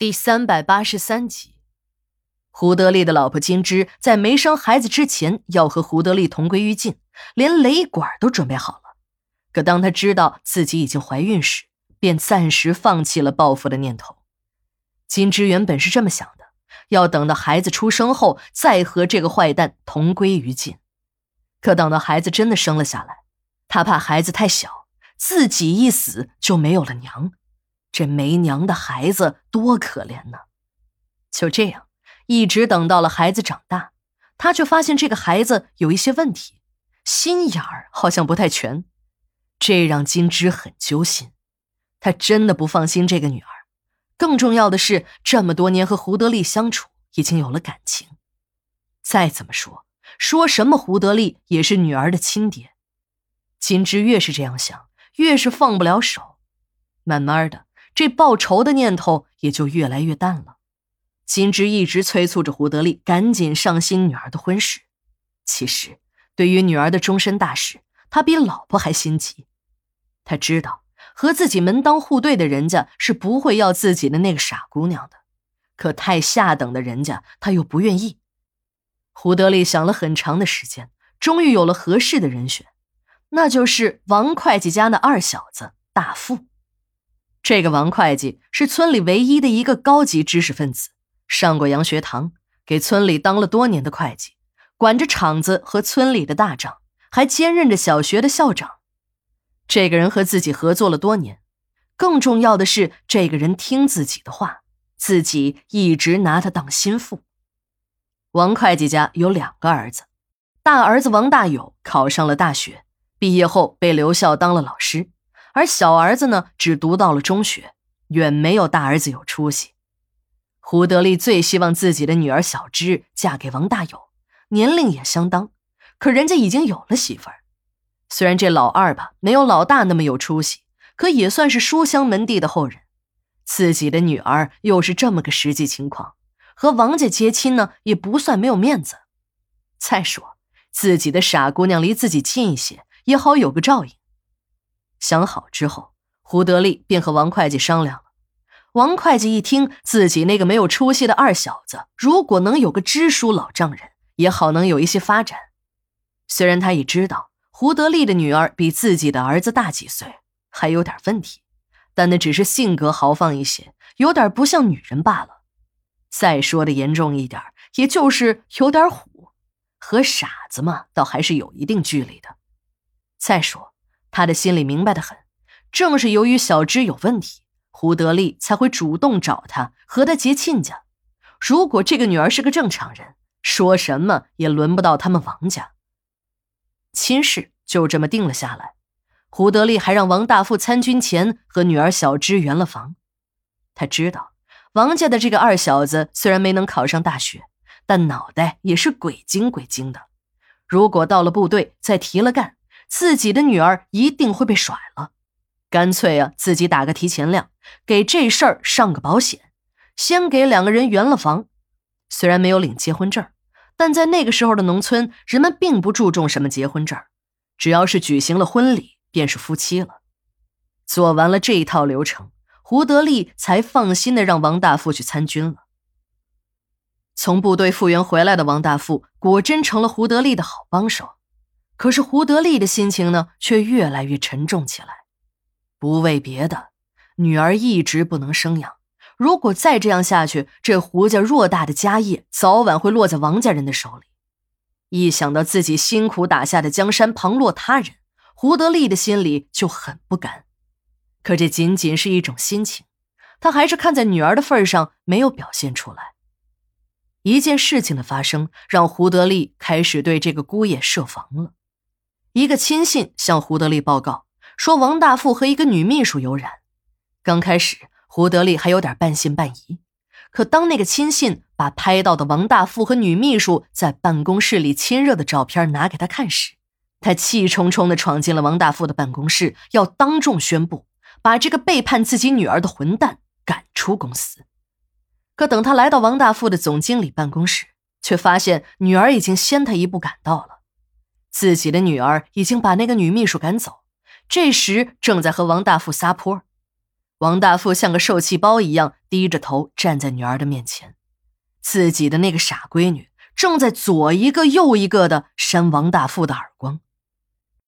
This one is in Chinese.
第三百八十三集，胡德利的老婆金枝在没生孩子之前要和胡德利同归于尽，连雷管都准备好了。可当他知道自己已经怀孕时，便暂时放弃了报复的念头。金枝原本是这么想的，要等到孩子出生后再和这个坏蛋同归于尽。可等到孩子真的生了下来，他怕孩子太小，自己一死就没有了娘。这没娘的孩子多可怜呢！就这样，一直等到了孩子长大，他却发现这个孩子有一些问题，心眼儿好像不太全，这让金枝很揪心。他真的不放心这个女儿，更重要的是，这么多年和胡德利相处，已经有了感情。再怎么说，说什么胡德利也是女儿的亲爹。金枝越是这样想，越是放不了手，慢慢的。这报仇的念头也就越来越淡了。金枝一直催促着胡德利赶紧上新女儿的婚事。其实，对于女儿的终身大事，他比老婆还心急。他知道和自己门当户对的人家是不会要自己的那个傻姑娘的，可太下等的人家他又不愿意。胡德利想了很长的时间，终于有了合适的人选，那就是王会计家那二小子大富。这个王会计是村里唯一的一个高级知识分子，上过洋学堂，给村里当了多年的会计，管着厂子和村里的大账，还兼任着小学的校长。这个人和自己合作了多年，更重要的是，这个人听自己的话，自己一直拿他当心腹。王会计家有两个儿子，大儿子王大有考上了大学，毕业后被留校当了老师。而小儿子呢，只读到了中学，远没有大儿子有出息。胡德利最希望自己的女儿小芝嫁给王大有，年龄也相当，可人家已经有了媳妇儿。虽然这老二吧没有老大那么有出息，可也算是书香门第的后人。自己的女儿又是这么个实际情况，和王家结亲呢，也不算没有面子。再说自己的傻姑娘离自己近一些，也好有个照应。想好之后，胡德利便和王会计商量了。王会计一听，自己那个没有出息的二小子，如果能有个知书老丈人，也好能有一些发展。虽然他也知道胡德利的女儿比自己的儿子大几岁，还有点问题，但那只是性格豪放一些，有点不像女人罢了。再说的严重一点，也就是有点虎，和傻子嘛，倒还是有一定距离的。再说。他的心里明白的很，正是由于小芝有问题，胡德利才会主动找他和他结亲家。如果这个女儿是个正常人，说什么也轮不到他们王家。亲事就这么定了下来。胡德利还让王大富参军前和女儿小芝圆了房。他知道王家的这个二小子虽然没能考上大学，但脑袋也是鬼精鬼精的。如果到了部队再提了干。自己的女儿一定会被甩了，干脆啊，自己打个提前量，给这事儿上个保险，先给两个人圆了房。虽然没有领结婚证，但在那个时候的农村，人们并不注重什么结婚证，只要是举行了婚礼，便是夫妻了。做完了这一套流程，胡德利才放心的让王大富去参军了。从部队复员回来的王大富，果真成了胡德利的好帮手。可是胡德利的心情呢，却越来越沉重起来。不为别的，女儿一直不能生养，如果再这样下去，这胡家偌大的家业早晚会落在王家人的手里。一想到自己辛苦打下的江山旁落他人，胡德利的心里就很不甘。可这仅仅是一种心情，他还是看在女儿的份上，没有表现出来。一件事情的发生，让胡德利开始对这个姑爷设防了。一个亲信向胡德利报告说，王大富和一个女秘书有染。刚开始，胡德利还有点半信半疑。可当那个亲信把拍到的王大富和女秘书在办公室里亲热的照片拿给他看时，他气冲冲地闯进了王大富的办公室，要当众宣布把这个背叛自己女儿的混蛋赶出公司。可等他来到王大富的总经理办公室，却发现女儿已经先他一步赶到了。自己的女儿已经把那个女秘书赶走，这时正在和王大富撒泼。王大富像个受气包一样低着头站在女儿的面前，自己的那个傻闺女正在左一个右一个的扇王大富的耳光。